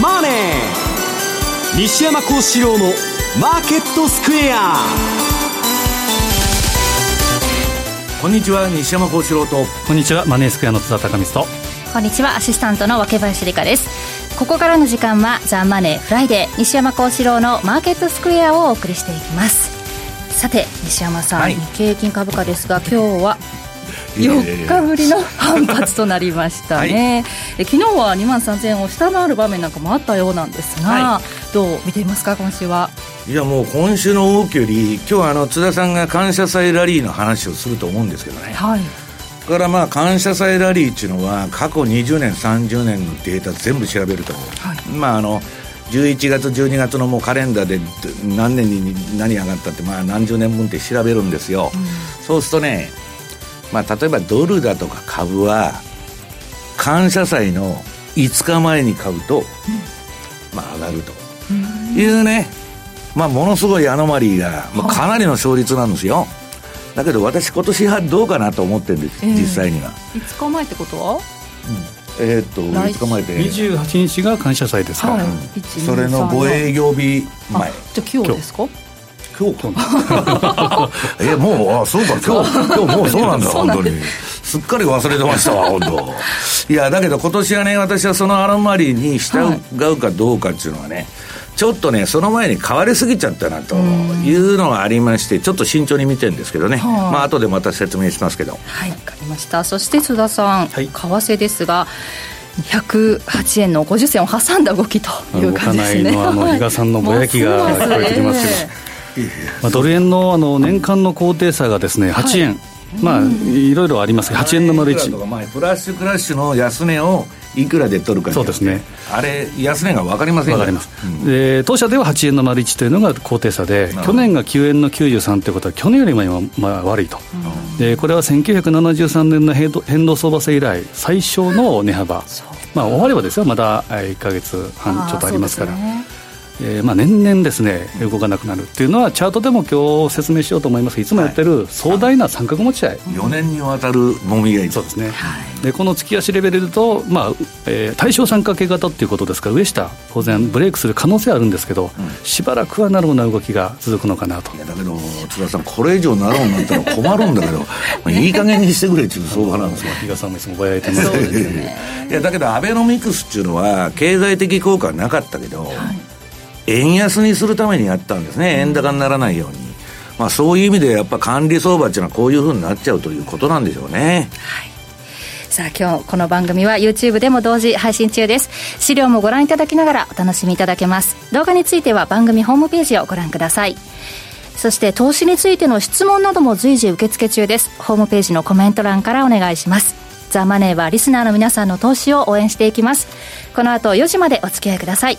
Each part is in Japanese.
マネー」西山孝四郎の「マーケットスクエア」こんにちは西山孝四郎と。こんにちはマネースクエアの津田隆光と。こんにちはアシスタントの若林理香です。ここからの時間はザ・マネーフライデー西山孝四郎のマーケットスクエアをお送りしていきます。さて西山さん、はい、日経平均株価ですが今日は4日ぶりの反発となりましたね、はい、昨日は2万3000円を下回る場面なんかもあったようなんですが、はい、どう見ていますか今週は？いやもう今週の動きより今日はあの津田さんが感謝祭ラリーの話をすると思うんですけどね、はい、だからまあ感謝祭ラリーっていうのは過去20年30年のデータ全部調べると、はい、まああの11月12月のもうカレンダーで何年に何上がったってまあ何十年分って調べるんですよ、うん、そうするとねまあ例えばドルだとか株は感謝祭の5日前に買うと、うん、まあ上がると。いうね、まあものすごいアノマリーが、まあ、かなりの勝率なんですよ、だけど私今年はどうかなと思ってるんです、えー、実際には。5日前ってことは、うん。えー、っと5日前で。28日が感謝祭ですか、はい、それの5営業日前。じゃ今日ですか？今日 えもうあそうか。今日今日もうそうなんだ本当に。すっかり忘れてましたわ本当。いやだけど今年はね私はそのアロマリーに従うかどうかっていうのはね、はいちょっとねその前に変わりすぎちゃったなというのがありましてちょっと慎重に見てるんですけどね、はあ、まあ後でまた説明しますけど。はいわかりました。そして津田さん、はい、為替ですが108円の50銭を挟んだ動きという感じですね。あの比嘉さんのぼやきが聞こえてきますけど、まあ、ドル円のあの年間の高低差がですね8円、はいまあ、いろいろありますが、8円の丸1。プラッシュクラッシュの安値をいくらで取るかそうですね。あれ安値が分かりません分かります、うん、で当社では8円の丸1というのが高低差で去年が9円の93ということは去年よりも今、まあ、悪いと、うん、でこれは1973年の変動相場制以来最小の値幅。まあ終わればですよ。まだ1か月半ちょっとありますからえーまあ、年々ですね動かなくなるっていうのはチャートでも今日説明しようと思います。い。つもやってる壮大な三角持ち合い、はい、4年にわたるもみ合いそうですね、はい、でこの月足レベルで言うと、まあえー、対象三角形型っていうことですか。ら上下当然ブレイクする可能性はあるんですけど、うん、しばらくはなるような動きが続くのかなと。いやだけど津田さんこれ以上なろうになったら困るんだけど まあいい加減にしてくれっていう相場なんですよ。比嘉さんもいつもぼやいてます。けど、ね、いやだけどアベノミクスっていうのは経済的効果はなかったけど、はい円安にするためにやったんですね、円高にならないように。まあ、そういう意味でやっぱ管理相場っていうのはこういうふうになっちゃうということなんでしょうね。はい。さあ今日この番組は YouTube でも同時配信中です。資料もご覧いただきながらお楽しみいただけます。動画については番組ホームページをご覧ください。そして投資についての質問なども随時受付中です。ホームページのコメント欄からお願いします。ザ・マネーはリスナーの皆さんの投資を応援していきます。この後4時までお付き合いください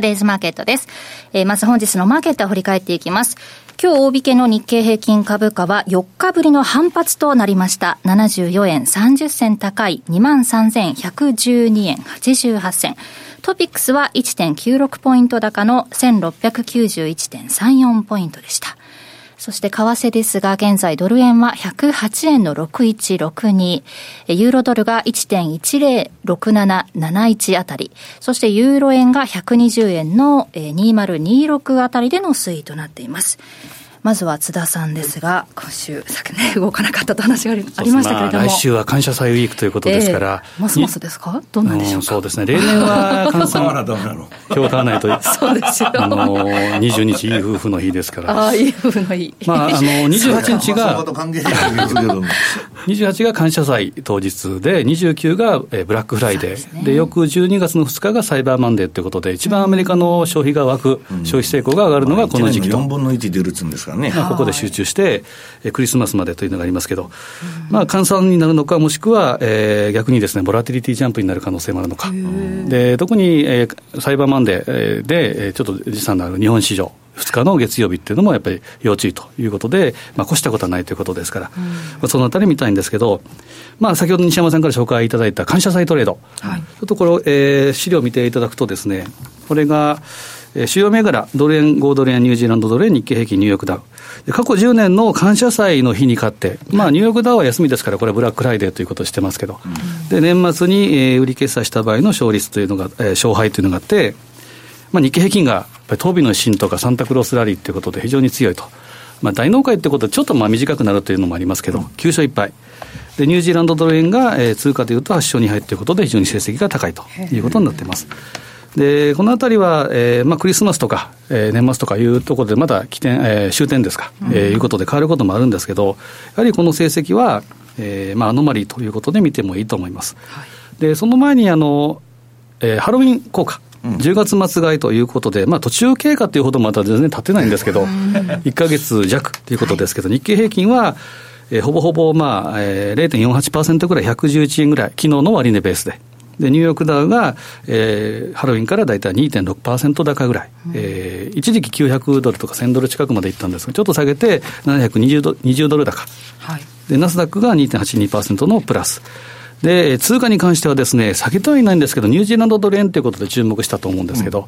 デイズマーケットです。えー、まず本日のマーケットを振り返っていきます。今日大引けの日経平均株価は4日ぶりの反発となりました。74円30銭高い23,112円88銭。トピックスは1.96ポイント高の1691.34ポイントでした。そして為替ですが、現在ドル円は108円の6162、ユーロドルが1.106771あたり、そしてユーロ円が120円の2026あたりでの推移となっています。まずは津田さんですが、今週、昨年動かなかったと話がありましたけれども、まあ、来週は感謝祭ウィークということですから、えー、ますますですか、どんなんでしょうそうですね、例年は換算、今日買わないと、そうですよ。あの20日、いい夫婦の日ですから、ああ、いい夫婦の日、まあ、あの28日が、28 が感謝祭当日で、29がブラックフライデー、で、ね、翌12月の2日がサイバーマンデーということで、一番アメリカの消費が湧く、うん、消費成功が上がるのがこの時期と。4分の1出るっつうんですかね。まあ、ここで集中して、えクリスマスまでというのがありますけど、まあ、換算になるのか、もしくは、えー、逆にですね、ボラティリティジャンプになる可能性もあるのか。で、特に、えー、サイバーマンデーで、えー、ちょっと時差のある日本市場。2日の月曜日っていうのもやっぱり要注意ということで、まあ、越したことはないということですから、うん、まあ、そのあたり見たいんですけど、まあ、先ほど西山さんから紹介いただいた感謝祭トレード、はい、ちょっとこれ、えー、資料を見ていただくとですね、これが、えー、主要銘柄、ドル円、5ドル円、ニュージーランドドル円、日経平均、ニューヨークダウ。過去10年の感謝祭の日に勝って、まあ、ニューヨークダウは休みですから、これはブラックフライデーということをしてますけど、うん、で年末に、えー、売り決済した場合の勝率というのが、えー、勝敗というのがあって、まあ、日経平均がやっぱり東美の新とかサンタクロースラリーということで非常に強いと。まあ、大納会ってことでちょっとまあ短くなるというのもありますけど、9勝1敗。で、ニュージーランドドル円が、えー、通貨というと8勝2敗ということで非常に成績が高いということになっています。で、このあたりは、えーまあ、クリスマスとか、えー、年末とかいうところでまだ起点、えー、終点ですか、うん、えー、いうことで変わることもあるんですけど、やはりこの成績は、えーまあ、アノマリーということで見てもいいと思います。はい、で、その前にあの、えー、ハロウィン効果。10月末買いということで、まあ、途中経過というほどまだ全然経ってないんですけど、1か月弱ということですけど、日経平均は、えー、ほぼほぼ、まあえー、0.48%ぐらい、111円ぐらい、昨日の終値ベースで。で、ニューヨークダウが、えー、ハロウィンから大体2.6%高ぐらい、うん、えー、一時期900ドルとか1000ドル近くまでいったんですが、ちょっと下げて720ド ,20 ドル高、はい、で、ナスダックが2.82%のプラス。で、通貨に関してはですね、下げてはいないんですけど、ニュージーランドドル円ということで注目したと思うんですけど、うん、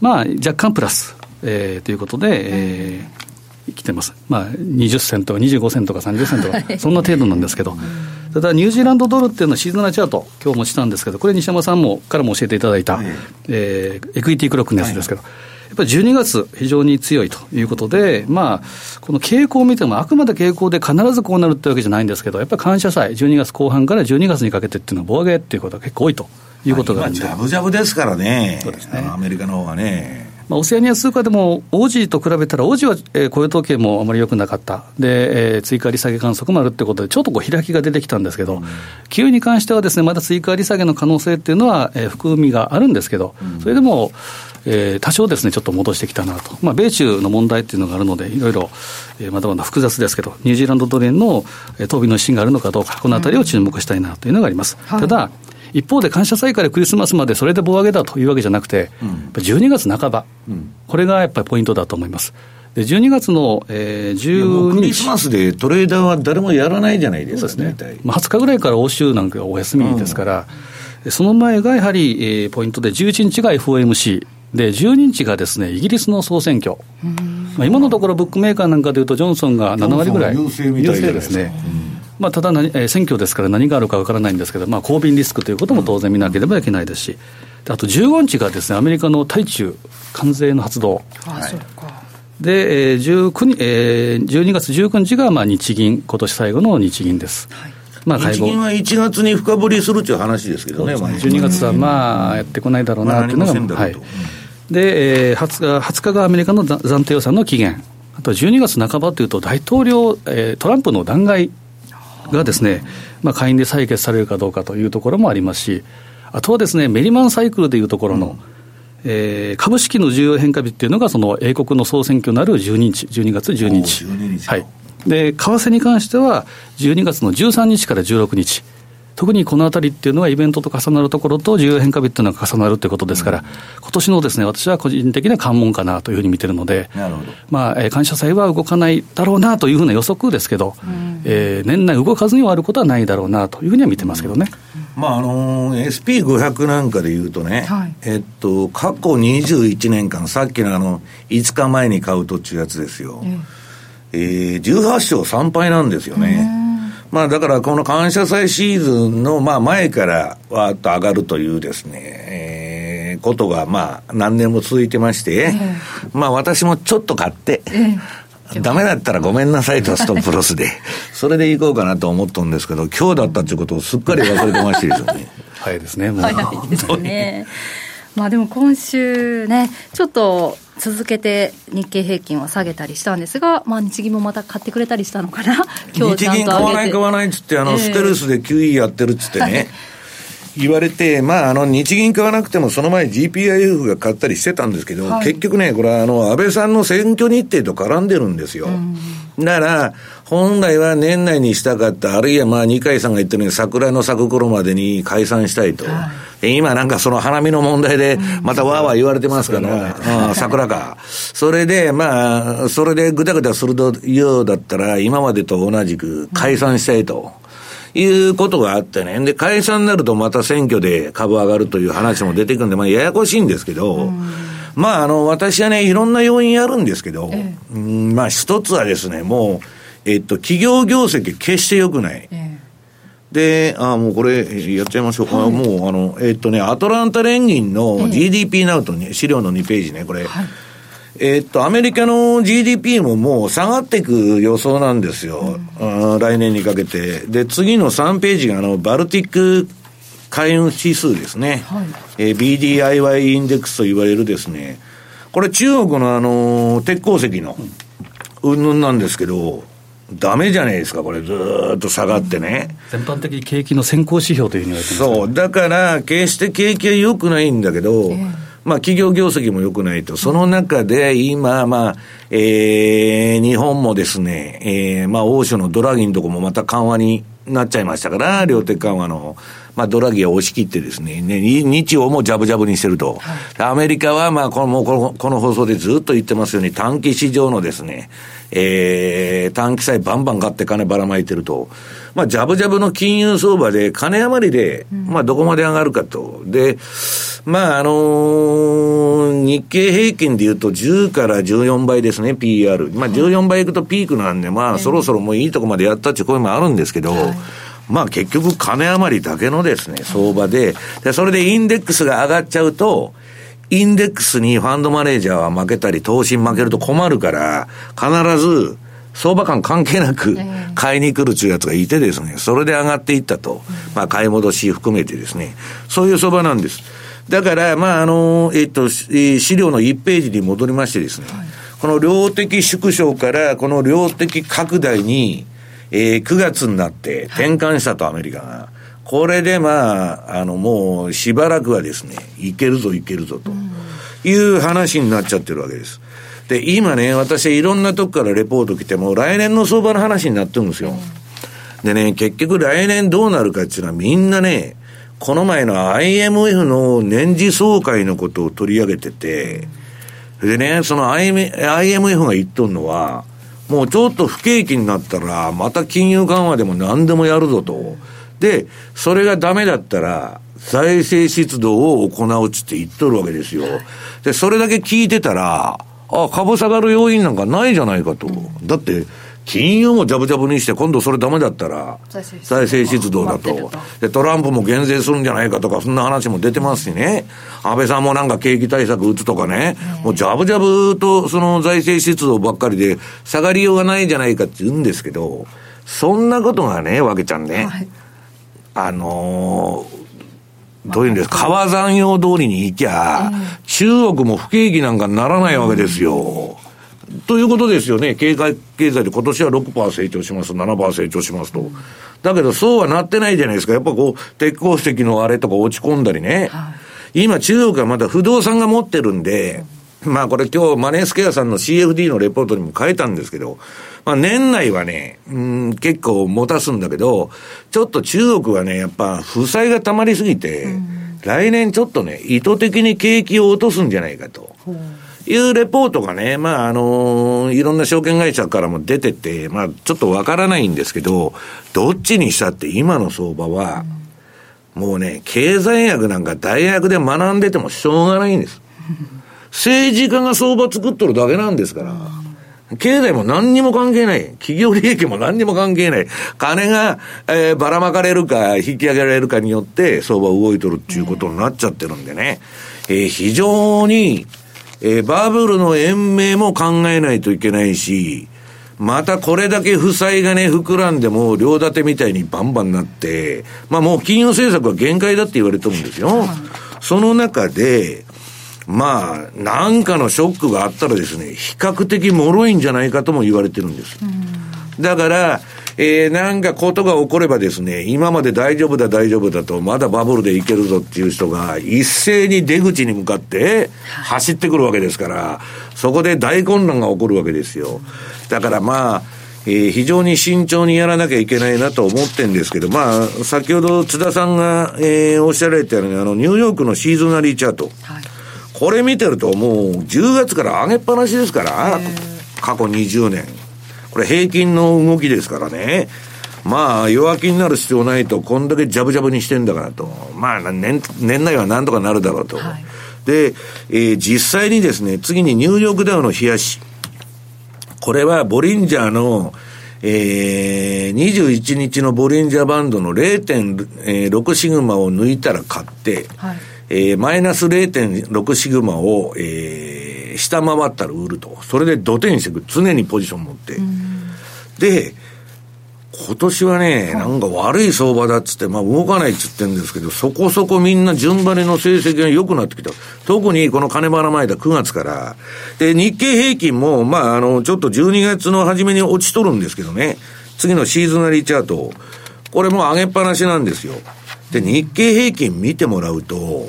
まあ、若干プラス、えー、ということで、えー、来てます。まあ、20銭とか25銭とか30銭とか、そんな程度なんですけど、ただ、ニュージーランドドルっていうのはシーズナルチャート、今日もしたんですけど、これ、西山さんもからも教えていただいた、はい、えー、エクイティクロックのやつですけど、はい、やっぱり12月、非常に強いということで、まあ、この傾向を見ても、あくまで傾向で必ずこうなるってわけじゃないんですけど、やっぱり感謝祭、12月後半から12月にかけてっていうのは、棒上げっていうことが結構多いということがあるんで、ジャブジャブですからね、そうですね。アメリカの方がね。まあ、オセアニア通貨でも、オージーと比べたら、オージーは、えー、雇用統計もあまり良くなかった、で、えー、追加利下げ観測もあるってことで、ちょっとこう開きが出てきたんですけど、うん、給に関してはですね、まだ追加利下げの可能性っていうのは、えー、含みがあるんですけど、うん、それでも、えー、多少ですね、ちょっと戻してきたなと、まあ、米中の問題っていうのがあるので、いろいろ、えー、まだまだ複雑ですけど、ニュージーランドドル円の、えー、当備の資金があるのかどうか、このあたりを注目したいなというのがあります。うん、ただ、一方で感謝祭からクリスマスまでそれで棒上げだというわけじゃなくて、うん、12月半ば、うん、これがやっぱりポイントだと思います。で12月の、えー、12日。クリスマスでトレーダーは誰もやらないじゃないですか、すね、まあ、20日ぐらいから欧州なんかお休みですから、うん、その前がやはり、えー、ポイントで、11日が FOMC、で12日がですねイギリスの総選挙、まあ、今のところ、ブックメーカーなんかでいうと、ジョンソンが7割ぐらい優勢ですね。まあ、ただ何、えー、選挙ですから何があるかわからないんですけど、まあ、公平リスクということも当然見なければいけないです。し、あと15日がですね、アメリカの対中関税の発動。で、えー19えー、12月19日がまあ日銀、今年最後の日銀です。はい。まあ、日銀は1月に深掘りするという話ですけどね、ね。12月はまあやってこないだろうなというのが、まあ、はい、で、えー、20, 日20日がアメリカの暫定予算の期限、あと12月半ばというと、大統領、えー、トランプの弾劾がですね、まあ、下院で採決されるかどうかというところもありますし、あとはですね、メリマンサイクルでいうところの、うん、えー、株式の重要変化日っていうのが、その英国の総選挙のある12日、12月12日。12日はい。で、為替に関しては、12月の13日から16日。特にこのあたりっていうのは、イベントと重なるところと、重要変化日っていうのが重なるということですから、うん、今年のですね、私は個人的な関門かなというふうに見てるので、まあ、感謝祭は動かないだろうなというふうな予測ですけど、うん、えー、年内動かずに終わることはないだろうなというふうには見てますけどね。うん、まああのー、SP500 なんかでいうとね、はい、えっと、過去21年間、さっきのあの5日前に買うとっちゅうやつですよ。うんえー、18勝3敗なんですよね。まあだからこの感謝祭シーズンのまあ前からわーっと上がるというですね、えー、ことがまあ何年も続いてまして、えー、まあ私もちょっと買って、えー、ダメだったらごめんなさいと ストップロスで、それでいこうかなと思ったんですけど、今日だったっていうことをすっかり忘れてましてですね。早いですね、もう。早いですね。まあでも今週ね、ちょっと続けて日経平均は下げたりしたんですが、まあ、日銀もまた買ってくれたりしたのかな、今日日銀買わない買わないっつって、あの、えー、ステルスで QE やってるっつってね。言われて、まあ、あの、日銀買わなくても、その前 GPIF が買ったりしてたんですけど、はい、結局ね、これはあの、安倍さんの選挙日程と絡んでるんですよ。だから、本来は年内にしたかった、あるいはまあ、二階さんが言ってるように、桜の咲く頃までに解散したいと。はい、今なんかその花見の問題で、またわーわー言われてますから、うん、桜か。それで、まあ、それでぐだぐだするようだったら、今までと同じく解散したいと。いうことがあってね。で、解散になるとまた選挙で株上がるという話も出てくるんで、まあ、ややこしいんですけど、まあ、あの、私はね、いろんな要因あるんですけど、まあ、一つはですね、もう、えっと、企業業績決して良くない。えで、あもうこれ、やっちゃいましょうか。はい、もう、あの、えっとね、アトランタ連銀の GDP ナウトね、資料の2ページね、これ。はいえっと、アメリカの GDP ももう下がっていく予想なんですよ。うん、来年にかけて。で、次の3ページが、あの、バルティック海運指数ですね。はい、えー、BDIY インデックスと言われるですね。これ中国のあの、鉄鉱石の、うんぬんなんですけど、ダメじゃないですか、これ、ずっと下がってね。全般的に景気の先行指標というふうに言われてます、ね、そう、だから、決して景気は良くないんだけど、えーまあ、企業業績も良くないと。その中で、今、まあ、えー、日本もですね、えー、まあ、欧州のドラギのとこもまた緩和になっちゃいましたから、量的緩和の、まあ、ドラギを押し切ってですね、ね日曜もジャブジャブにしてると。はい、アメリカは、まあ、この、もうこの、この放送でずっと言ってますように、短期市場のですね、えー、短期債バンバン買って金ばらまいてると。まあ、ジャブジャブの金融相場で、金余りで、まあ、どこまで上がるかと。で、まあ、あのー、日経平均で言うと10から14倍ですね、PR。まあ、14倍いくとピークなんで、まあ、そろそろもういいとこまでやったっていう声もあるんですけど、はいまあ結局金余りだけのですね、相場で、で、それでインデックスが上がっちゃうと、インデックスにファンドマネージャーは負けたり、投資に負けると困るから、必ず、相場感関係なく買いに来るっていうやつがいてですね、それで上がっていったと。まあ買い戻し含めてですね、そういう相場なんです。だから、まああの、えっと、資料の1ページに戻りましてですね、この量的縮小からこの量的拡大に、えー、9月になって転換したと、アメリカが。これでまあ、あのもうしばらくはですね、いけるぞいけるぞという話になっちゃってるわけです。で、今ね、私いろんなとこからレポート来ても、来年の相場の話になってるんですよ。でね、結局来年どうなるかっていうのはみんなね、この前の IMF の年次総会のことを取り上げてて、でね、その IMF が言っとんのは、もうちょっと不景気になったら、また金融緩和でも何でもやるぞと。で、それがダメだったら、財政出動を行うっつって言っとるわけですよ。で、それだけ聞いてたら、あ、株下がる要因なんかないじゃないかと。だって、金融もジャブジャブにして、今度それダメだったら、財政出動だと。で、トランプも減税するんじゃないかとか、そんな話も出てますしね。安倍さんもなんか景気対策打つとかね。もうジャブジャブとその財政出動ばっかりで、下がりようがないじゃないかって言うんですけど、そんなことがね、わけちゃんね。はい、あのーどういうんですか、川山用通りに行きゃ、中国も不景気なんかならないわけですよ。ということですよね。経済、経済で今年は6%成長します、7%成長しますと。だけどそうはなってないじゃないですか。やっぱこう、鉄鉱石のあれとか落ち込んだりね。今中国はまだ不動産が持ってるんで、まあこれ今日マネースケアさんの CFD のレポートにも書いたんですけど、まあ年内はね、うん、結構持たすんだけど、ちょっと中国はね、やっぱ負債が溜まりすぎて、来年ちょっとね、意図的に景気を落とすんじゃないかと。いうレポートがね、まあ、あのー、いろんな証券会社からも出てて、まあ、ちょっとわからないんですけど、どっちにしたって今の相場は、もうね、経済学なんか大学で学んでてもしょうがないんです。政治家が相場作っとるだけなんですから。経済も何にも関係ない。企業利益も何にも関係ない。金が、えー、ばらまかれるか、引き上げられるかによって、相場動いとるっていうことになっちゃってるんでね。えー、非常に、えー、バブルの延命も考えないといけないし、またこれだけ負債がね、膨らんでも、両立てみたいにバンバンなって、まあもう金融政策は限界だって言われてるんですよ。その中で、まあ、なんかのショックがあったらですね、比較的脆いんじゃないかとも言われてるんです。だから、えー、なんかことが起こればですね、今まで大丈夫だ大丈夫だと、まだバブルでいけるぞっていう人が、一斉に出口に向かって走ってくるわけですから、そこで大混乱が起こるわけですよ。だからまあ、えー、非常に慎重にやらなきゃいけないなと思ってんですけど、まあ、先ほど津田さんが、えー、おっしゃられたように、あの、ニューヨークのシーズナリーチャート。はいこれ見てるともう10月から上げっぱなしですから、過去20年。これ平均の動きですからね。まあ、弱気になる必要ないと、こんだけジャブジャブにしてんだからと。まあ、年、年内はなんとかなるだろうと。はい、で、えー、実際にですね、次にニューヨークダウの冷やし。これはボリンジャーの、えー、21日のボリンジャーバンドの0.6シグマを抜いたら買って、はいえー、マイナス0.6シグマを、えー、下回ったら売ると。それで土手にしていく。常にポジション持って。で、今年はね、なんか悪い相場だっつって、まあ動かないっつってんですけど、そこそこみんな順張りの成績が良くなってきた。特にこの金ばらまいた9月から。で、日経平均も、まああの、ちょっと12月の初めに落ちとるんですけどね。次のシーズナリーチャート。これも上げっぱなしなんですよ。で、日経平均見てもらうと、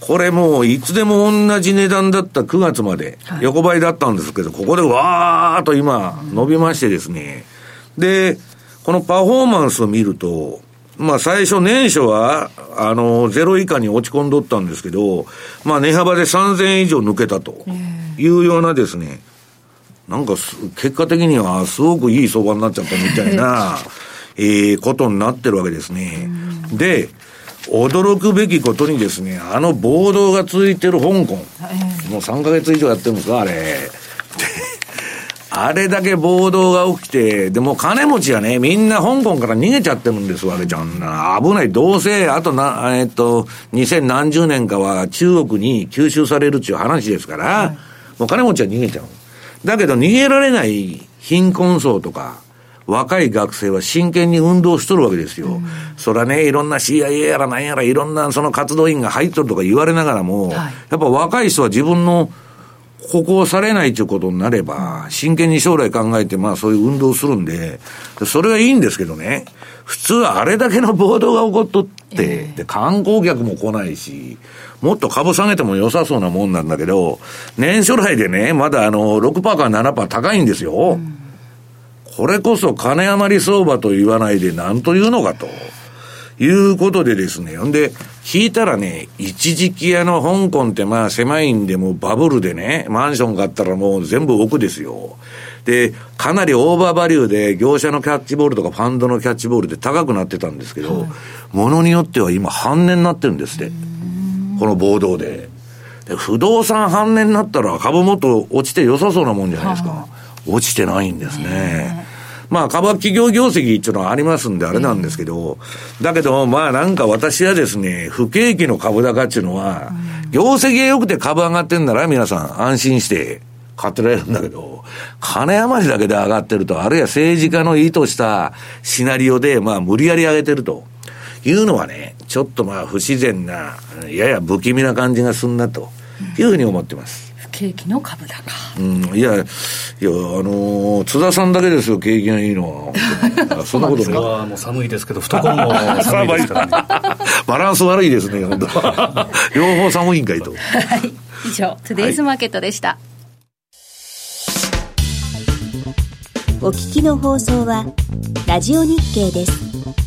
これもういつでも同じ値段だった9月まで、横ばいだったんですけど、ここでわーっと今伸びましてですね。で、このパフォーマンスを見ると、まあ最初年初は、あの、ゼロ以下に落ち込んどったんですけど、まあ値幅で3000円以上抜けたというようなですね、なんか結果的にはすごくいい相場になっちゃったみたいな、えー、ことになってるわけですね。で、驚くべきことにですね、あの暴動が続いてる香港、もう3ヶ月以上やってるんですか、あれ。あれだけ暴動が起きて、でも金持ちはね、みんな香港から逃げちゃってるんですわけじゃん。危ない。どうせ、あとな、えっと、2000何十年かは中国に吸収されるっていう話ですから、はい、もう金持ちは逃げちゃう。だけど逃げられない貧困層とか、若い学生は真剣に運動しとるわけですよ。うん、そらね、いろんな CIA やらなんやらいろんなその活動員が入っとるとか言われながらも、はい、やっぱ若い人は自分の歩行されないということになれば、真剣に将来考えて、まあそういう運動するんで、それはいいんですけどね、普通あれだけの暴動が起こっとって、で、観光客も来ないし、もっと株下げても良さそうなもんなんだけど、年初来でね、まだあの、6%から7%高いんですよ。うんこれこそ金余り相場と言わないで何というのかと。いうことでですね。んで、聞いたらね、一時期あの、香港ってまあ狭いんでもバブルでね、マンション買ったらもう全部奥ですよ。で、かなりオーバーバリューで業者のキャッチボールとかファンドのキャッチボールで高くなってたんですけど、も、の、によっては今半値になってるんですって。この暴動で。で不動産半値になったら株もっと落ちて良さそうなもんじゃないですか。落ちてないんですね。まあ、株は企業業績っていうのはありますんであれなんですけど、だけど、まあなんか私はですね、不景気の株高っていうのは、業績が良くて株上がってんなら皆さん安心して買ってられるんだけど、金余りだけで上がってると、あるいは政治家の意図したシナリオで、まあ無理やり上げてると。いうのはね、ちょっとまあ不自然な、やや不気味な感じがすんなというふうに思ってます。景気の株高。うん、いや、いや、あのー、津田さんだけですよ、景気がいいのは。そんなことない。はもう寒いですけど、懐も寒いですからね。バランス悪いですね、本当 両方寒いんかいと。はい。以上、トゥデイズマーケットでした。はい、お聞きの放送は、ラジオ日経です。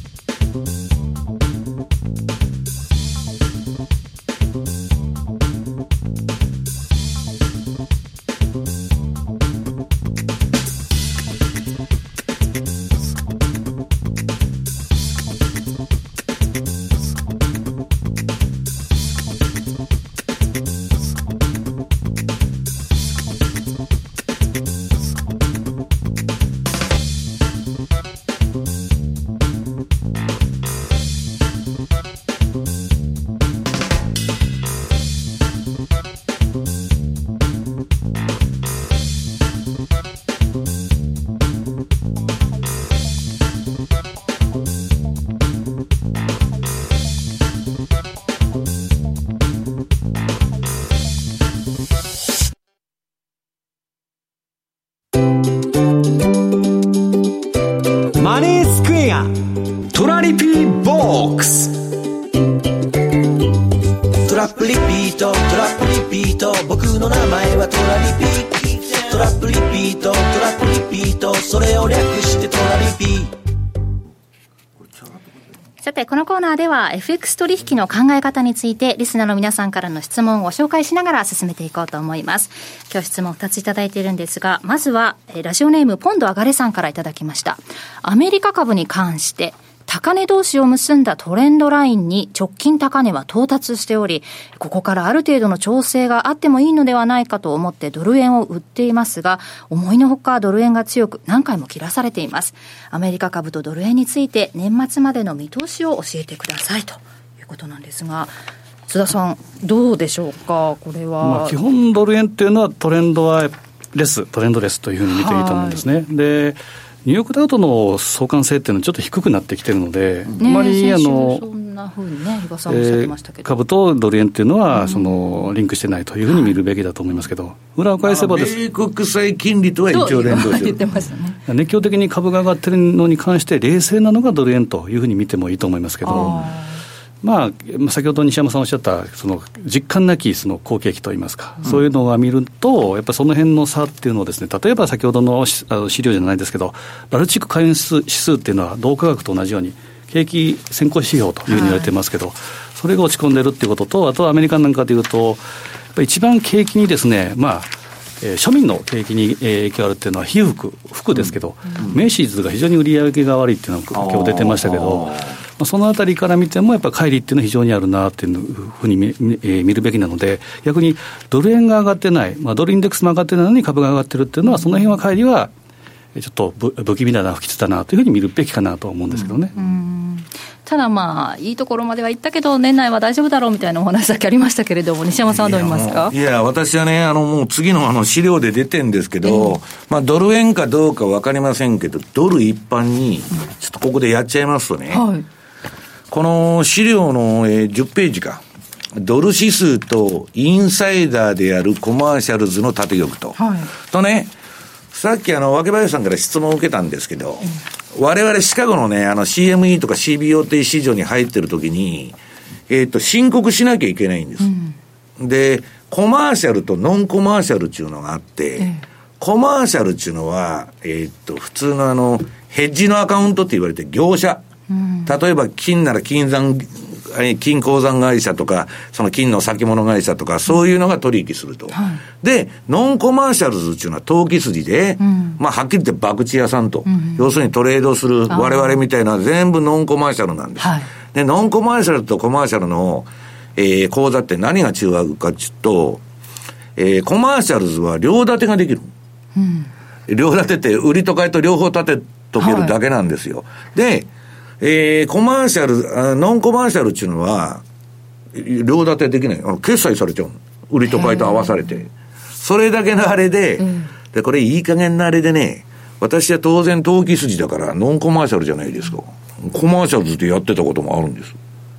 FX 取引の考え方についてリスナーの皆さんからの質問をご紹介しながら進めていこうと思います。今日質問2ついただいているんですが、まずは、ラジオネームポンドあがれさんからいただきました。アメリカ株に関して、高値同士を結んだトレンドラインに直近高値は到達しており、ここからある程度の調整があってもいいのではないかと思ってドル円を売っていますが、思いのほかドル円が強く何回も切らされています。アメリカ株とドル円について年末までの見通しを教えてくださいということなんですが、津田さん、どうでしょうか、これは。まあ、基本ドル円っていうのはトレンドはレス、トレンドレスというふうに見ていいと思うんですね。でニューヨークダウトの相関性っていうのはちょっと低くなってきてるので、あまりあの、株とドル円っていうのは、そのリンクしてないというふうに見るべきだと思いますけど、裏を返せばです。米国債金利とは一応連動してる、ね、熱狂的に株が上がってるのに関して、冷静なのがドル円というふうに見てもいいと思いますけど。まあ、先ほど西山さんおっしゃった、その実感なきその好景気といいますか、うん、そういうのが見ると、やっぱりその辺の差っていうのをですね、例えば先ほどのあの資料じゃないですけど、バルチック海運指数っていうのは、同価格と同じように、景気先行指標というふうに言われてますけど、はい、それが落ち込んでるっていうことと、あとはアメリカなんかでいうと、一番景気にですね、まあ、えー、庶民の景気に影響あるっていうのは、被服、服ですけど、うん。うん、メイシーズが非常に売り上げが悪いっていうのが今日出てましたけど、まあ、そのあたりから見ても、やっぱり乖離っていうのは非常にあるなっていうふうに見,、えー、見るべきなので、逆にドル円が上がってない、まあ、ドルインデックスも上がってないのに株が上がってるっていうのは、その辺は乖離はちょっと不気味だな、不吉だなというふうに見るべきかなと思うんですけどね。ただまあ、いいところまでは行ったけど、年内は大丈夫だろうみたいなお話だけありましたけれども、西山さんはどう見ますか？いや、私はね、あの、もう次のあの資料で出てるんですけど、えー、まあ、ドル円かどうか分かりませんけど、ドル一般に、ちょっとここでやっちゃいますとね、はいこの資料の、えー、10ページか。ドル指数とインサイダーであるコマーシャルズの縦玉と。はい、とね、さっきあの、若林さんから質問を受けたんですけど、うん、我々シカゴのね、あの CME とか CBO っていう市場に入ってる時に、えっ、ー、と、申告しなきゃいけないんです。うん、で、コマーシャルとノンコマーシャルっていうのがあって、ええ、コマーシャルっていうのは、えっ、ー、と、普通のあの、ヘッジのアカウントって言われて業者。例えば金なら金山、金鉱山会社とか、その金の先物会社とか、そういうのが取引すると。はい、で、ノンコマーシャルズっていうのは投機筋で、うん、まあ、はっきり言って博打屋さんと、うん、要するにトレードする我々みたいな全部ノンコマーシャルなんです。はい、で、ノンコマーシャルとコマーシャルの、えー、口座って何が違うかっていうと、えー、コマーシャルズは両立てができる。うん、両立てって売りと買いと両方立てとけるだけなんですよ。はい、で、えー、コマーシャル、ノンコマーシャルっていうのは、両立てできない。あの、決済されちゃう売りと買いと合わされて。それだけのあれで、うん、で、これいい加減なあれでね、私は当然投機筋だからノンコマーシャルじゃないですか。コマーシャルズってやってたこともあるんです。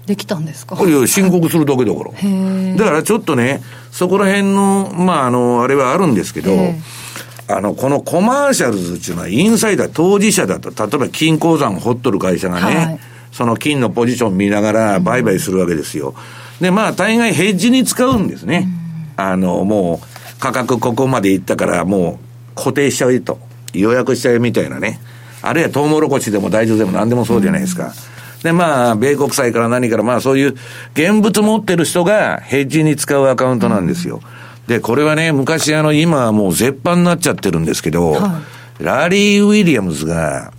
できたんですか？いや、申告するだけだから。だからちょっとね、そこら辺の、まあ、あの、あれはあるんですけど、あの、このコマーシャルズっていうのはインサイダー当事者だと、例えば金鉱山を掘っとる会社がね、はい、その金のポジション見ながら売買するわけですよ。で、まあ大概ヘッジに使うんですね。あの、もう価格ここまでいったからもう固定しちゃうと。予約しちゃうみたいなね。あるいはトウモロコシでも大豆でも何でもそうじゃないですか。で、まあ、米国債から何から、まあそういう現物持ってる人がヘッジに使うアカウントなんですよ。うんで、これはね、昔あの、今はもう絶版になっちゃってるんですけど、はい、ラリー・ウィリアムズが、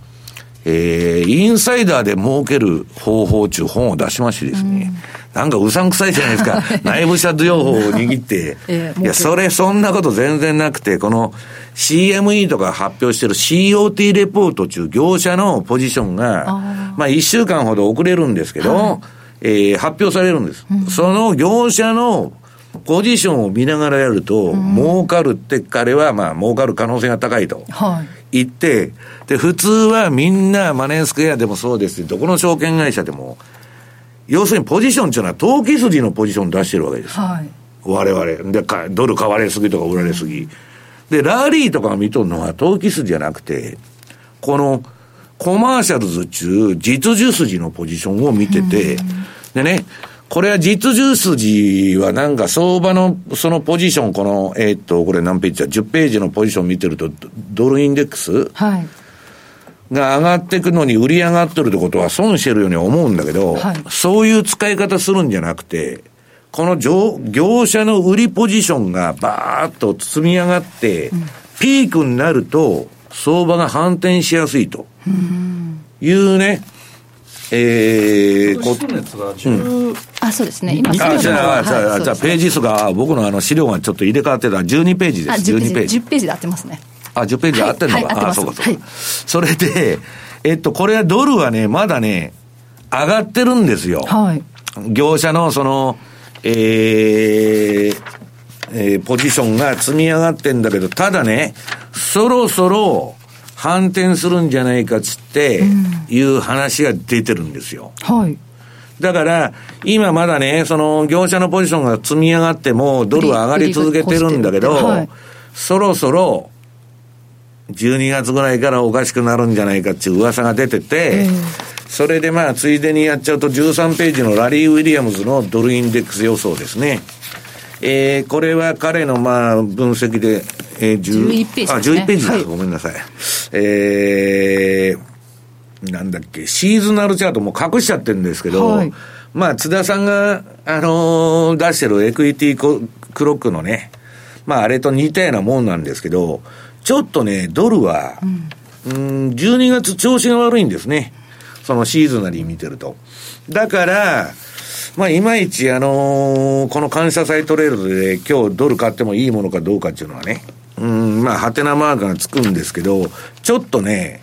えー、インサイダーで儲ける方法中本を出しましてですね、うん、なんかうさんくさいじゃないですか。内部シャ情報を握って。えー、いや、それ、そんなこと全然なくて、この CME とか発表してる COT レポート中、業者のポジションが、あまあ一週間ほど遅れるんですけど、はい、えー、発表されるんです。うん、その業者のポジションを見ながらやると、儲かるって彼は、まあ、儲かる可能性が高いと。言って、で、普通はみんなマネースクエアでもそうですどこの証券会社でも、要するにポジションっていうのは投機筋のポジション出してるわけです。はい、我々。で、ドル買われすぎとか売られすぎ。で、ラリーとか見とるのは投機筋じゃなくて、この、コマーシャルズ中、実需筋のポジションを見てて、でね、これは実需筋はなんか相場のそのポジション、この、えー、っと、これ何ページだ ?10 ページのポジション見てると、ドルインデックス？はい。が上がっていくのに売り上がってるってことは損してるように思うんだけど、はい、そういう使い方するんじゃなくて、この業業者の売りポジションがバーッと積み上がって、うん、ピークになると、相場が反転しやすいと。いうね、えー、こ熱が10、うん、あ、そうですね。今、あ、じゃあ、じゃあ、じゃあ、ページ数が、僕のあの資料がちょっと入れ替わってた12ページです。12ページ。10ページで合ってますね。あ、10ページで合ってるのか、あ、そうか、そうか。それで、えっと、これはドルはね、まだね、上がってるんですよ。はい。業者の、その、えー、えー、ポジションが積み上がってんだけど、ただね、そろそろ反転するんじゃないかっつって、いう話が出てるんですよ。はい。だから、今まだね、その業者のポジションが積み上がっても、ドルは上がり続けてるんだけど、はい、そろそろ、12月ぐらいからおかしくなるんじゃないかっていう噂が出てて、それでまあ、ついでにやっちゃうと13ページのラリー・ウィリアムズのドルインデックス予想ですね。えー、これは彼のまあ、分析で、えー、11ページ、ね、あ、11ページだ、はい、ごめんなさい。えー、なんだっけ、シーズナルチャートも隠しちゃってるんですけど、はい、まあ、津田さんが、あのー、出してるエクイティクロックのね、まあ、あれと似たようなもんなんですけど、ちょっとね、ドルは、うん、うん12月調子が悪いんですね。そのシーズナリー見てると。だから、まあ、いまいち、あのー、この感謝祭トレードで今日ドル買ってもいいものかどうかっていうのはね、うん、まあ、ハテナマークがつくんですけど、ちょっとね、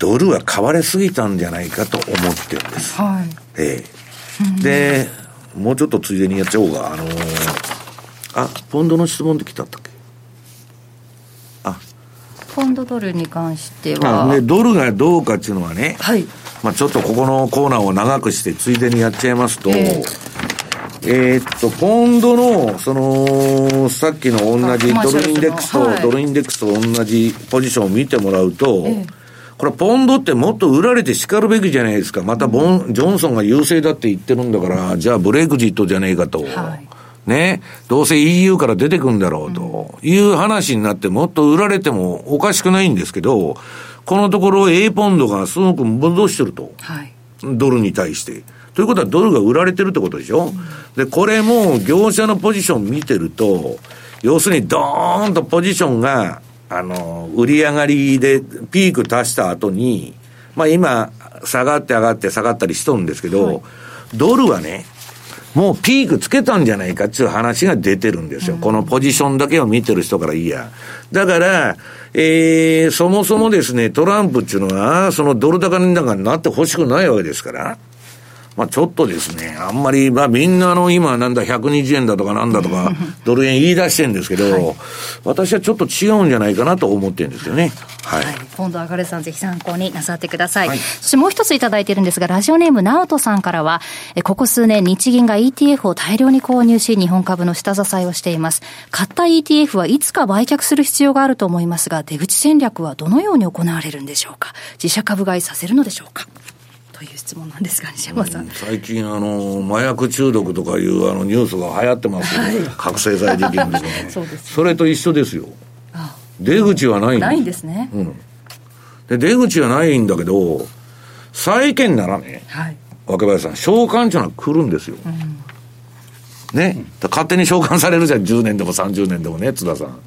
ドルは買われすぎたんじゃないかと思ってるんです。はい。ええで、もうちょっとついでにやっちゃおうが、あのー、あ、ポンドの質問で来たったっけ？あ。ポンドドルに関しては。ね、ドルがどうかっていうのはね、はい。まあちょっとここのコーナーを長くして、ついでにやっちゃいますと、えー、えー、っと、ポンドの、その、さっきの同じドルインデックスと、はい、ドルインデックスと同じポジションを見てもらうと、えー、これポンドってもっと売られて叱るべきじゃないですか。またボン、ジョンソンが優勢だって言ってるんだから、じゃあブレグジットじゃねえかと。はいね、どうせ EU から出てくんだろうという話になって、もっと売られてもおかしくないんですけど、このところ A ポンドがすごく戻してると。はい、ドルに対して。ということはドルが売られてるってことでしょ、うん、で、これも業者のポジション見てると、要するにドーンとポジションが、あの、売り上がりでピーク達した後に、まあ今、下がって上がって下がったりしとるんですけど、はい、ドルはね、もうピークつけたんじゃないかっていう話が出てるんですよ。うん、このポジションだけを見てる人からいいや。だから、えー、そもそもですね、トランプっていうのは、そのドル高になんなってほしくないわけですから、まあちょっとですね、あんまり、まあみんなの今なんだ120円だとかなんだとか、ドル円言い出してるんですけど、はい、私はちょっと違うんじゃないかなと思ってるんですよね。はい。はい、今度上がるさんぜひ参考になさってください。はい、そしてもう一ついただいているんですが、ラジオネーム直人さんからは、ここ数年日銀が ETF を大量に購入し、日本株の下支えをしています。買った ETF はいつか売却する必要があると思いますが、出口戦略はどのように行われるんでしょうか？自社株買いさせるのでしょうか？という質問なんですが、西山さん。最近、あの、麻薬中毒とかいうあのニュースが流行ってますけど、はい、覚醒剤事件ですね。そうです、それと一緒ですよ。出口はないないんですね。うん。で、出口はないんだけど、債券ならね、はい、若林さん、償還っていうのは来るんですよ。うん、ね、勝手に償還されるじゃん、10年でも30年でもね、津田さん。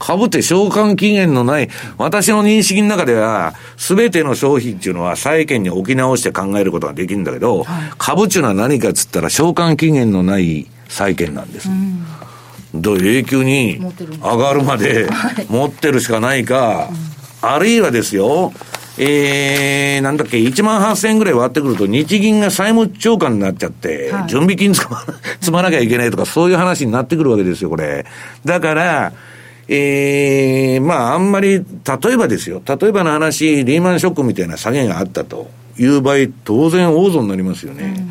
株って償還期限のない、私の認識の中では、すべての商品っていうのは債券に置き直して考えることができるんだけど、はい、株っていうのは何かっつったら償還期限のない債券なんです。うん。ど永久に上がるまで持ってるしかないか、あるいはですよ、えー、なんだっけ、1万8000円ぐらい割ってくると、日銀が債務超過になっちゃって、はい、準備金積まなきゃいけないとか、そういう話になってくるわけですよ、これ。だから、ええー、まあ、あんまり、例えばですよ、例えばの話、リーマンショックみたいな下げがあったという場合、当然大損になりますよね。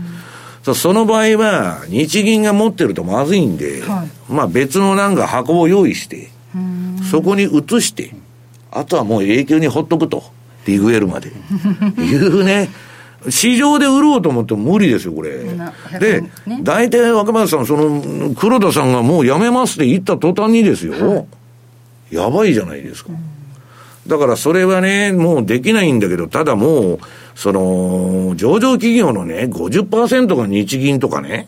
うん、その場合は、日銀が持ってるとまずいんで、はい、まあ別のなんか箱を用意して、そこに移して、あとはもう永久にほっとくと。リグエルまで。いうね。市場で売ろうと思っても無理ですよ、これ。で、ね、大体若林さん、その、黒田さんがもう辞めますって言った途端にですよ、はい、やばいじゃないですか。だからそれはね、もうできないんだけど、ただもう、その、上場企業のね、50%が日銀とかね、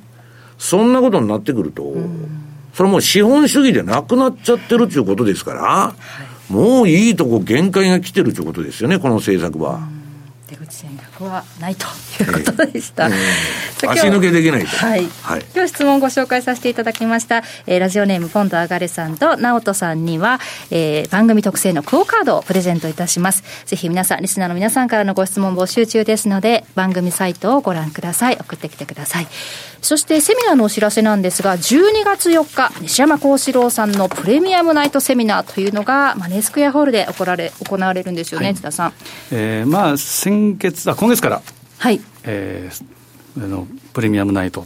そんなことになってくると、それもう資本主義でなくなっちゃってるっていうことですから、はい、もういいとこ限界が来てるということですよね、この政策は。はないということでした。えー、足抜けできないと。はい。はい、今日質問をご紹介させていただきました、えー、ラジオネームポンドアガレさんと直人さんには、えー、番組特製のクオカードをプレゼントいたします。ぜひ皆さん、リスナーの皆さんからのご質問募集中ですので、番組サイトをご覧ください。送ってきてください。そしてセミナーのお知らせなんですが、12月4日、西山幸四郎さんのプレミアムナイトセミナーというのが、マネースクエアホールで行われ行われるんですよね、はい、津田さん。えー、まあ、先月、あ、今月から、はい。えー、あのプレミアムナイト。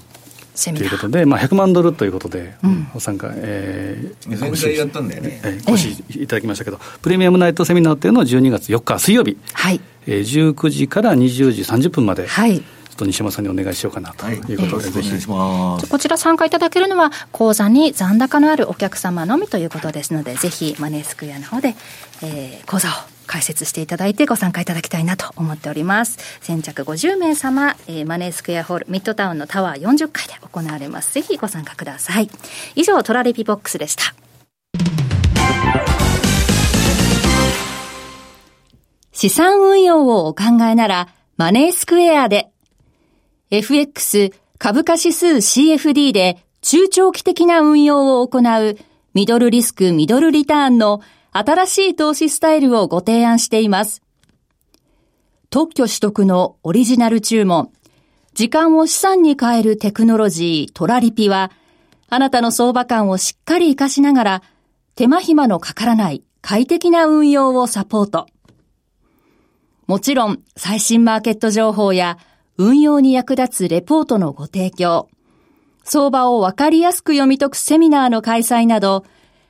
ということで、まあ、100万ドルということで、うん、ご参加、えー、めちゃやったんだよね、えー、ご支持いただきましたけど、プレミアムナイトセミナーっていうのは12月4日水曜日、はい。えー、19時から20時30分まで、はいっと西山さんにお願いしようかなとい。うことで、はい、ぜひ。こちら参加いただけるのは口座に残高のあるお客様のみということですのでぜひマネースクエアの方で、えー、口座を解説していただいてご参加いただきたいなと思っております。先着50名様、えー、マネースクエアホールミッドタウンのタワー40階で行われます。ぜひご参加ください。以上トラリピボックスでした。資産運用をお考えならマネースクエアで FX 株価指数 CFD で中長期的な運用を行うミドルリスクミドルリターンの新しい投資スタイルをご提案しています。特許取得のオリジナル注文、時間を資産に変えるテクノロジートラリピは、あなたの相場感をしっかり活かしながら、手間暇のかからない快適な運用をサポート。もちろん、最新マーケット情報や運用に役立つレポートのご提供、相場をわかりやすく読み解くセミナーの開催など、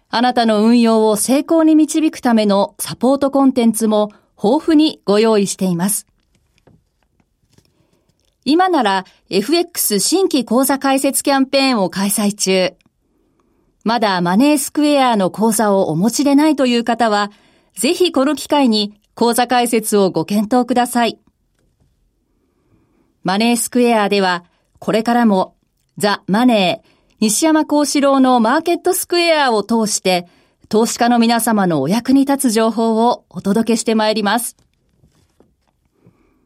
あなたの運用を成功に導くためのサポートコンテンツも豊富にご用意しています。今なら FX 新規講座開設キャンペーンを開催中。まだマネースクエアの講座をお持ちでないという方は、ぜひこの機会に講座開設をご検討ください。マネースクエアでは、これからも、ザ・マネー、西山幸四郎のマーケットスクエアを通して、投資家の皆様のお役に立つ情報をお届けしてまいります。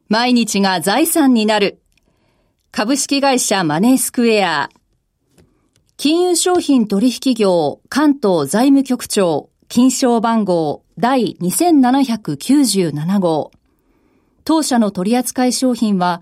毎日が財産になる。株式会社マネースクエア。金融商品取引業関東財務局長金賞番号第2797号。当社の取扱い商品は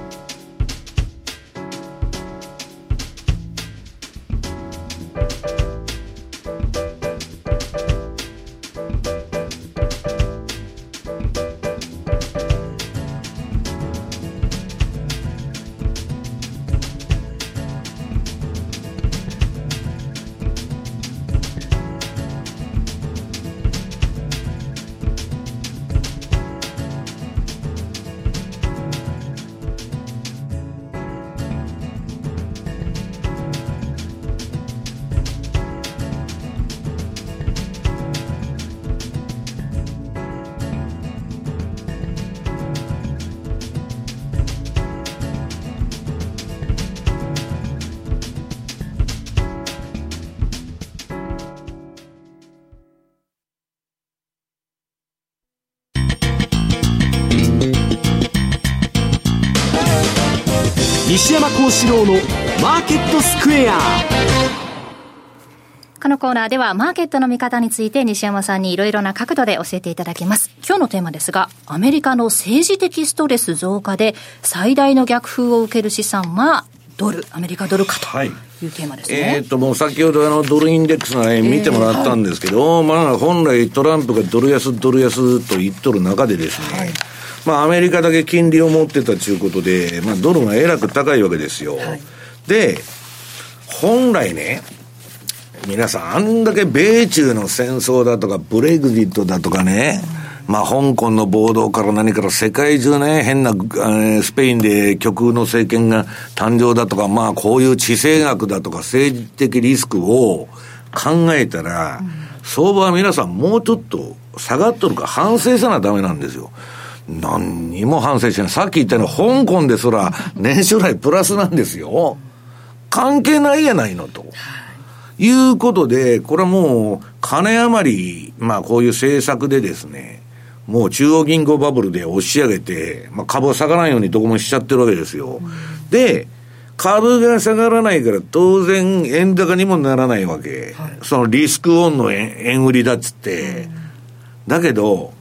四郎のマーケットスクエア。このコーナーではマーケットの見方について西山さんにいろいろな角度で教えていただきます。今日のテーマですが、アメリカの政治的ストレス増加で最大の逆風を受ける資産はドル、アメリカドルかとい。うテーマですね。えっ、と、もう先ほどあの、ドルインデックスのライン見てもらったんですけど、えーはい、まあ、本来トランプがドル安、ドル安と言っとる中でですね、はい、まあ、アメリカだけ金利を持ってたということで、まあ、ドルがえらく高いわけですよ。はい、で、本来ね、皆さん、あんだけ米中の戦争だとか、ブレグジットだとかね、うんまあ、香港の暴動から何から世界中ね、変な、えー、スペインで極右の政権が誕生だとか、まあ、こういう地政学だとか政治的リスクを考えたら、うん、相場は皆さんもうちょっと下がっとるか反省さなダメなんですよ。何にも反省してない。さっき言ったように、香港ですら年収来プラスなんですよ。関係ないやないのと。いうことで、これはもう、金余り、まあこういう政策でですね、もう中央銀行バブルで押し上げて、まあ、株は下がらないようにどこもしちゃってるわけですよ。うん、で、株が下がらないから当然円高にもならないわけ。はい、そのリスクオンの円円売りだっつって。うん、だけど、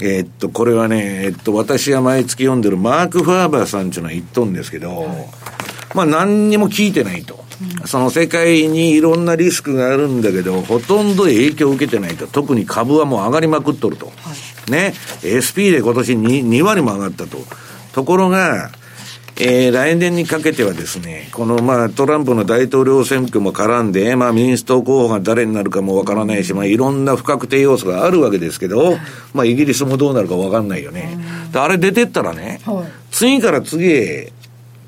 えー、っと、これはね、えっと、私が毎月読んでるマーク・ファーバーさんっていうのは言っとんですけど、はい、まあ何にも聞いてないと。その世界にいろんなリスクがあるんだけど、ほとんど影響を受けてないと。特に株はもう上がりまくっとると。はいね、SP で今年 2, 2割も上がったと。ところが、えー、来年にかけてはですね、このまあトランプの大統領選挙も絡んで、まあ民主党候補が誰になるかもわからないし、まあいろんな不確定要素があるわけですけど、まあイギリスもどうなるかわかんないよね。あれ出てったらね、次から次へ、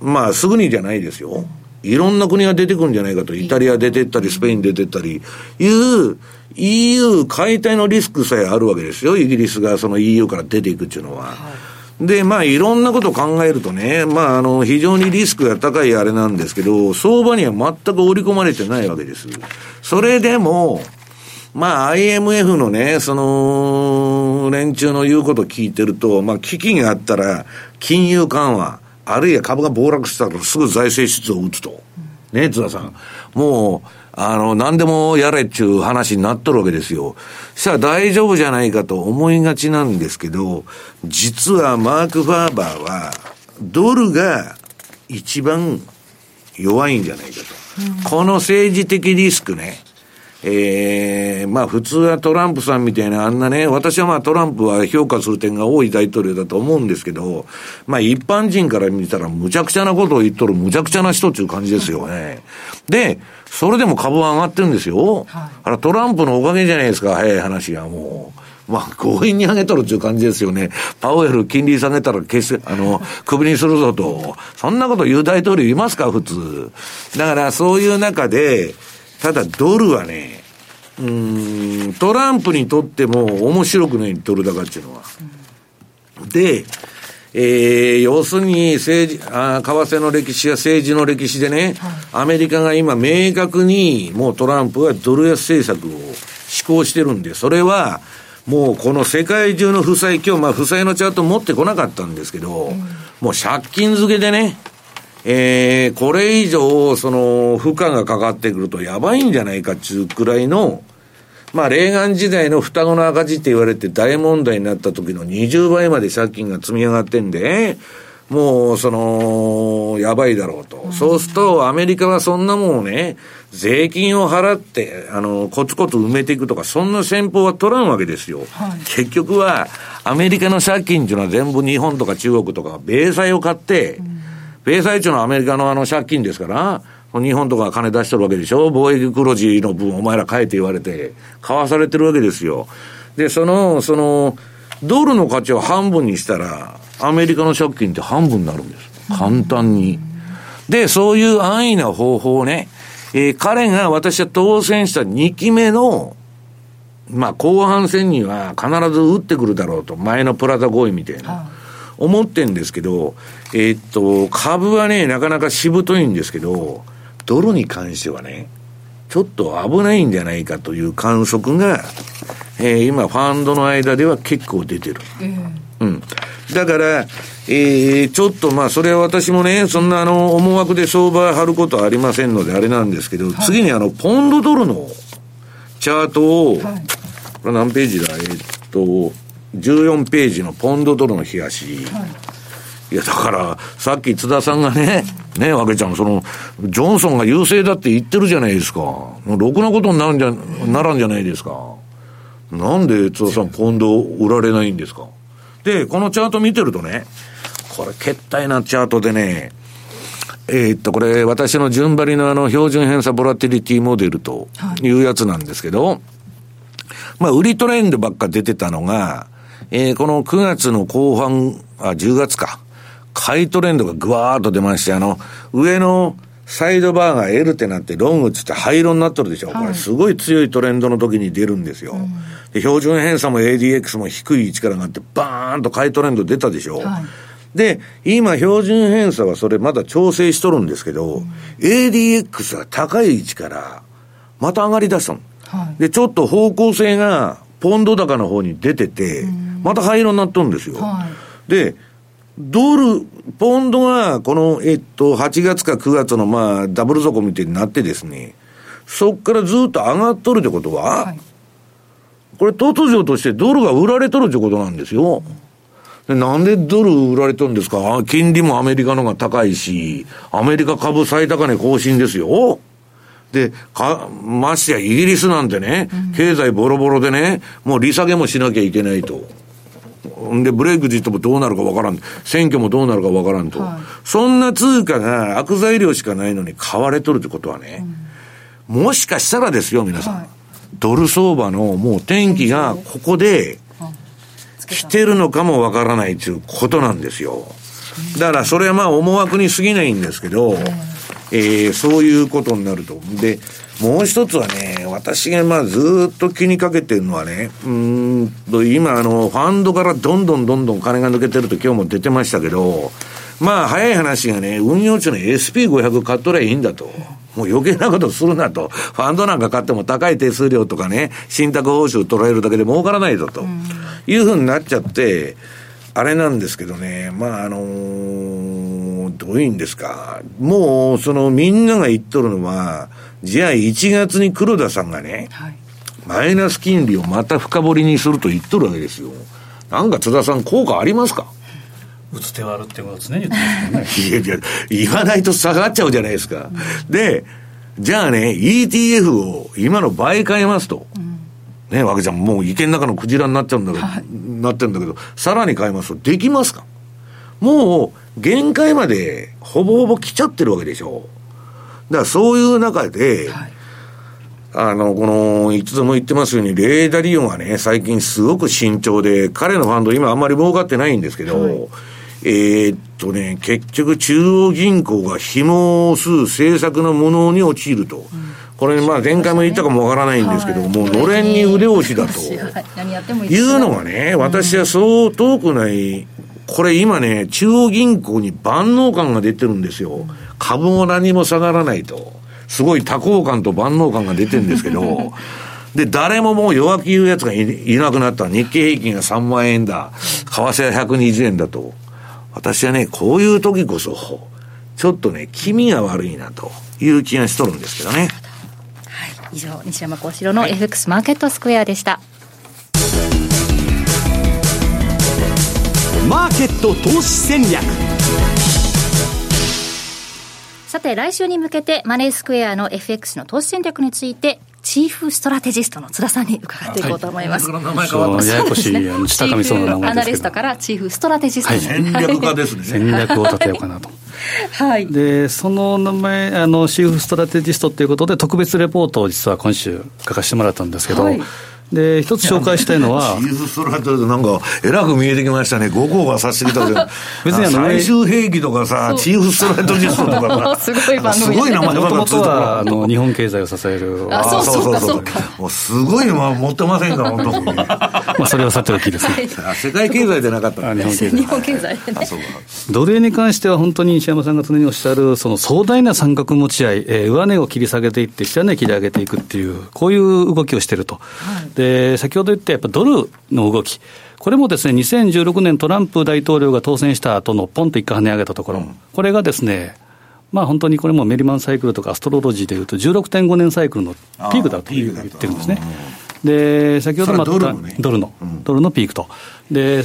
まあすぐにじゃないですよ。いろんな国が出てくるんじゃないかと、イタリア出てったり、スペイン出てったり、いう、EU 解体のリスクさえあるわけですよ。イギリスがその EU から出ていくっていうのは。はい、で、まあ、いろんなことを考えるとね、まあ、あの、非常にリスクが高いあれなんですけど、相場には全く織り込まれてないわけです。それでも、まあ、IMF のね、その、連中の言うことを聞いてると、まあ、危機があったら、金融緩和、あるいは株が暴落したらすぐ財政出動を打つと。ね、津田さん。もう、あの、何でもやれっちゅう話になっとるわけですよ。したら大丈夫じゃないかと思いがちなんですけど、実はマーク・ファーバーは、ドルが一番弱いんじゃないかと。この政治的リスクね、ええー、まあ普通はトランプさんみたいなあんなね、私はまあトランプは評価する点が多い大統領だと思うんですけど、まあ一般人から見たらむちゃくちゃなことを言っとるむちゃくちゃな人っていう感じですよね。で、それでも株は上がってるんですよ。はい、あらトランプのおかげじゃないですか、早い話がもう。まあ、強引に上げとるっていう感じですよね。パウエル金利下げたら消す、あの、首にするぞと。そんなこと言う大統領いますか、普通。だからそういう中で、ただドルはね、うん、トランプにとっても面白くないドル高っていうのは。で、えー、要するに政治あ、為替の歴史や政治の歴史でね、はい、アメリカが今明確にもうトランプはドル安政策を施行してるんで、それはもうこの世界中の負債、今日まあ負債のチャート持ってこなかったんですけど、うん、もう借金付けでね、えー、これ以上、その、負荷がかかってくるとやばいんじゃないかっていうくらいの、まあ、レーガン時代の双子の赤字って言われて大問題になった時の20倍まで借金が積み上がってんで、もう、その、やばいだろうと。うん、そうすると、アメリカはそんなもんをね、税金を払って、あの、コツコツ埋めていくとか、そんな戦法は取らんわけですよ。はい、結局は、アメリカの借金っていうのは全部日本とか中国とか、米債を買って、うん米債中のアメリカのあの借金ですから、日本とか金出しとるわけでしょ？貿易黒字の分お前ら返って言われて、買わされてるわけですよ。で、その、その、ドルの価値を半分にしたら、アメリカの借金って半分になるんです。簡単に。で、そういう安易な方法をね、えー、彼が私は当選した2期目の、まあ、後半戦には必ず打ってくるだろうと。前のプラザ合意みたいな。思ってんですけど、えー、っと、株はね、なかなかしぶといんですけど、ドルに関してはね、ちょっと危ないんじゃないかという観測が、えー、今、ファンドの間では結構出てる。うん。だから、えー、ちょっとまあ、それは私もね、そんなあの、思惑で相場張ることはありませんので、あれなんですけど、はい、次にあの、ポンドドルのチャートを、はい、これ何ページだ？えー、っと、14ページのポンドドルの冷やし、はい、いや、だから、さっき津田さんがね、ね、わけちゃん、その、ジョンソンが優勢だって言ってるじゃないですか。ろくなことになるんじゃ、ならんじゃないですか。なんで津田さん、今度売られないんですか。で、このチャート見てるとね、これ、決体なチャートでね、えー、っと、これ、私の順張りのあの、標準偏差ボラティリティモデルというやつなんですけど、はい、まあ、売りトレンドばっか出てたのが、えー、この9月の後半、あ、10月か。買いトレンドがぐわーっと出まして、あの、上のサイドバーが L ってなって、ロングっつって灰色になっとるでしょ。はい、これすごい強いトレンドの時に出るんですよ。うん、で標準偏差も ADX も低い位置からがあって、バーンと買いトレンド出たでしょ。はいで、今、標準偏差はそれまだ調整しとるんですけど、うん、ADX は高い位置から、また上がり出したの。はい、で、ちょっと方向性が、ポンド高の方に出てて、また灰色になっとるんですよ。はい、で、ドル、ポンドが、この、えっと、8月か9月の、まあ、ダブル底みたいになってですね、そっからずっと上がっとるってことは、はい、これ突如としてドルが売られとるってことなんですよ。でなんでドル売られとるんですか？金利もアメリカの方が高いし、アメリカ株最高値更新ですよ。で、か、ましてやイギリスなんてね、経済ボロボロでね、もう利下げもしなきゃいけないと。で、ブレイクジットもどうなるかわからん。選挙もどうなるかわからんと、はい、そんな通貨が悪材料しかないのに買われとるってことはね、うん、もしかしたらですよ、皆さん。はい、ドル相場のもう天気がここで来てるのかもわからないということなんですよ。だからそれはまあ思惑に過ぎないんですけど、えー、そういうことになると。で、もう一つはね、私がまあずっと気にかけてるのはね、うんと、今あの、ファンドからどんどんどんどん金が抜けてると今日も出てましたけど、まあ早い話がね、運用中の SP500 買っとりゃいいんだと。もう余計なことするなと。ファンドなんか買っても高い手数料とかね、信託報酬取られるだけで儲からないぞと。いうふうになっちゃって、あれなんですけどね、まああのー、どういうんですか。もう、そのみんなが言っとるのは、じゃあ1月に黒田さんがね、はい、マイナス金利をまた深掘りにすると言っとるわけですよ。なんか津田さん効果ありますか？打つ手はあるってこと常に言ってますよね。いやいや、言わないと下がっちゃうじゃないですか。うん、で、じゃあね、ETF を今の倍買いますと。うんね、わけじゃん、もう池の中のクジラになっちゃうんだけど、はい、なってるんだけど、さらに買いますと、できますか？もう、限界まで、ほぼほぼ来ちゃってるわけでしょ。だからそういう中で、はい、あの、この、いつでも言ってますように、レーダリオンはね、最近すごく慎重で、彼のファンド今あんまり儲かってないんですけど、はい、えー、っとね、結局中央銀行が紐を吸う政策のものに陥ると。うんこれ、まあ、前回も言ったかもわからないんですけど、もう、のれんに腕押しだと。いうのがね、私はそう遠くない、これ今ね、中央銀行に万能感が出てるんですよ。株も何も下がらないと。すごい多幸感と万能感が出てるんですけど、で、誰ももう弱気言うやつがいなくなった。日経平均が3万円だ。為替は120円だと。私はね、こういう時こそ、ちょっとね、気味が悪いなという気がしとるんですけどね。以上西山幸四郎の FX マーケットスクエアでした、マーケット投資戦略さて来週に向けてマネースクエアの FX の投資戦略についてチーフストラテジストの津田さんに伺っていこうと思います。はい、ややこしい、ね、下上そうな名前アナリストからチーフストラテジスト、はい、戦略家ですね。戦略を立てようかなと。はい、でその名前あの、チーフストラテジストということで、特別レポートを実は今週、書かせてもらったんですけど、はいで、一つ紹介したいのは。チーズストラトなんか、えらく見えてきましたね。5号がさしてきたけど。別にあの、最終兵器とかさ、チーフストラトジストとかさ。すごい番組。すごい名前がついた。あの、日本経済を支える。あ、そうそうそうもうすごいのは持ってませんか、本当に。まあ、それはさておきですね。世界経済でなかった日本経済。日本経済奴隷に関しては本当に西山さんが常におっしゃる、その壮大な三角持ち合い、えー、上値を切り下げていって、下値切り上げていくっていう、こういう動きをしていると。で、先ほどってやっぱドルの動き、これもですね、2016年トランプ大統領が当選した後のポンと一回跳ね上げたところ、うん、これがですね、まあ本当にこれもメリマンサイクルとかアストロロジーでいうと16.5年サイクルのピークだと言ってるんですね。で先ほどもドルの、ね、ドルの、うん、ドルのピークと、で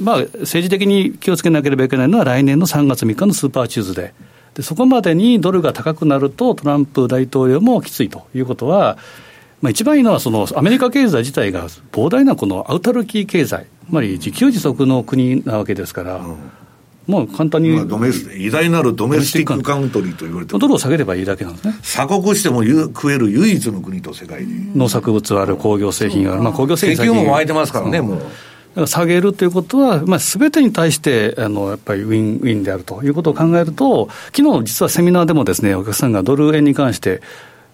まあ、政治的に気をつけなければいけないのは、来年の3月3日のスーパーチューズデー。で、そこまでにドルが高くなると、トランプ大統領もきついということは、まあ、一番いいのはその、アメリカ経済自体が膨大なこのアウタルキー経済、つまり自給自足の国なわけですから。うん。まあ、簡単に、まあ、ドメス偉大なるドメスティックカウントリーと言われてドルを下げればいいだけなんですね。鎖国しても食える唯一の国と世界で農作物はある工業製品がある、まあ、工業製品石油も湧いてますからねもう。下げるということは、まあ、全てに対してあのやっぱりウィンウィンであるということを考えると、昨日実はセミナーでもです、ね、お客さんがドル円に関して、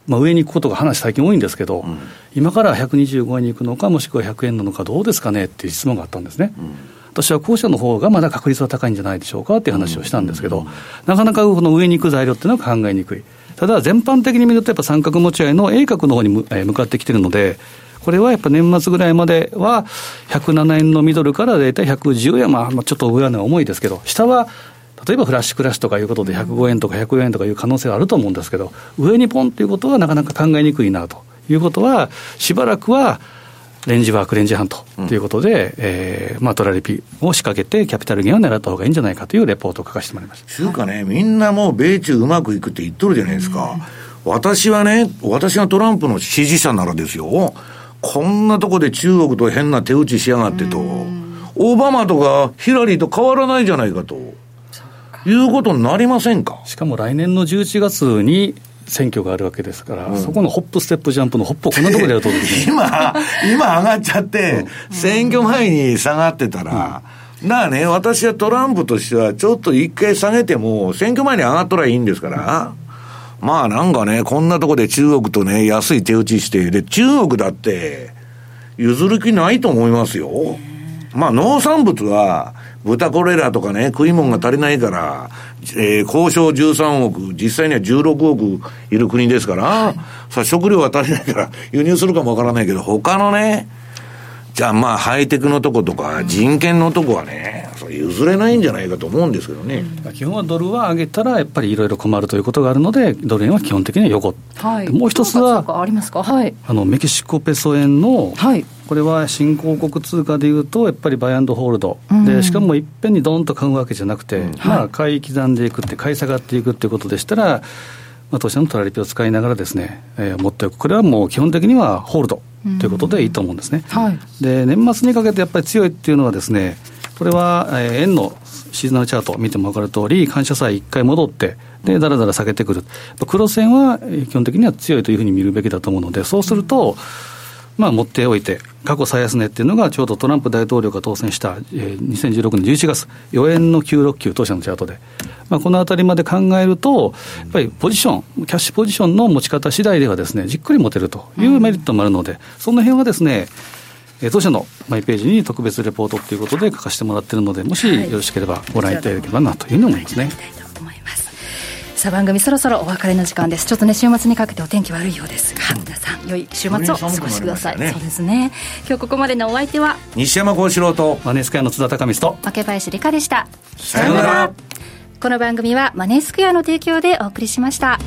まあ、上に行くことが話、最近多いんですけど、うん、今から125円に行くのか、もしくは100円なのか、どうですかねっていう質問があったんですね。うん私は後者の方がまだ確率は高いんじゃないでしょうかっていう話をしたんですけど、なかなかこの上に行く材料っていうのは考えにくい。ただ、全般的に見ると、やっぱ三角持ち合いの A 角の方に向かってきてるので、これはやっぱ年末ぐらいまでは、107円のミドルから大体110円、まあ、ちょっと上は重いですけど、下は例えばフラッシュクラッシュとかいうことで105円とか104円とかいう可能性があると思うんですけど、上にポンということはなかなか考えにくいなということは、しばらくはレンジワーク、レンジ半ということで、うん、えー、まあ、トラリピを仕掛けて、キャピタルゲンを狙った方がいいんじゃないかというレポートを書かせてもらいました。つうかね、みんなもう米中うまくいくって言っとるじゃないですか。うん、私はね、私がトランプの支持者ならですよ、こんなとこで中国と変な手打ちしやがってと、オバマとかヒラリーと変わらないじゃないかと。いうことになりませんか？しかも来年の11月に選挙があるわけですから、うん、そこのホップ、ステップ、ジャンプのホップをこんなところでやると、ね、今、今上がっちゃって、選挙前に下がってたら、うん、だからね、私はトランプとしては、ちょっと一回下げても、選挙前に上がったらいいんですから、まあなんかね、こんなとこで中国とね、安い手打ちして、で、中国だって、譲る気ないと思いますよ。まあ農産物は、豚これらとかね、食い物が足りないから、えー、交渉13億、実際には16億いる国ですから、さあ食料は足りないから輸入するかもわからないけど、他のね、じゃあまあハイテクのとことか人権のとこはね、それ譲れないんじゃないかと思うんですけどね。基本はドルは上げたらやっぱりいろいろ困るということがあるので、ドル円は基本的には横。はい、もう一つは、ありますか？はい。あの、メキシコペソ円の、はい。これは新興国通貨でいうと、やっぱりバイアンドホールド、うん、でしかもいっぺんにどんと買うわけじゃなくて、うん、まあ、買い刻んでいくって、買い下がっていくっていうことでしたら、まあ、当社のトラリピを使いながらですね、えー、持っておく、これはもう基本的にはホールドということでいいと思うんですね。はい、で年末にかけてやっぱり強いっていうのはですね、これは、えー、円のシーズナルチャートを見ても分かる通り、感謝祭一回戻って、で、だらだら下げてくる。黒線は基本的には強いというふうに見るべきだと思うので、そうすると、まあ、持っておいて、過去最安値っていうのが、ちょうどトランプ大統領が当選した、えー、2016年11月、4円の969当社のチャートで、まあ、このあたりまで考えると、やっぱりポジション、キャッシュポジションの持ち方次第ではですね、じっくり持てるというメリットもあるので、その辺はですね、当社のマイページに特別レポートということで書かせてもらっているので、もしよろしければご覧いただければなというふうに思います。ね。さあ番組そろそろお別れの時間です。ちょっとね週末にかけてお天気悪いようですが皆さん良い週末をお過ごしください、ね、そうですね。今日ここまでのお相手は？西山幸四郎とマネースクエアの津田隆光と。負林理香でした。さようなら。この番組はマネースクエアの提供でお送りしました。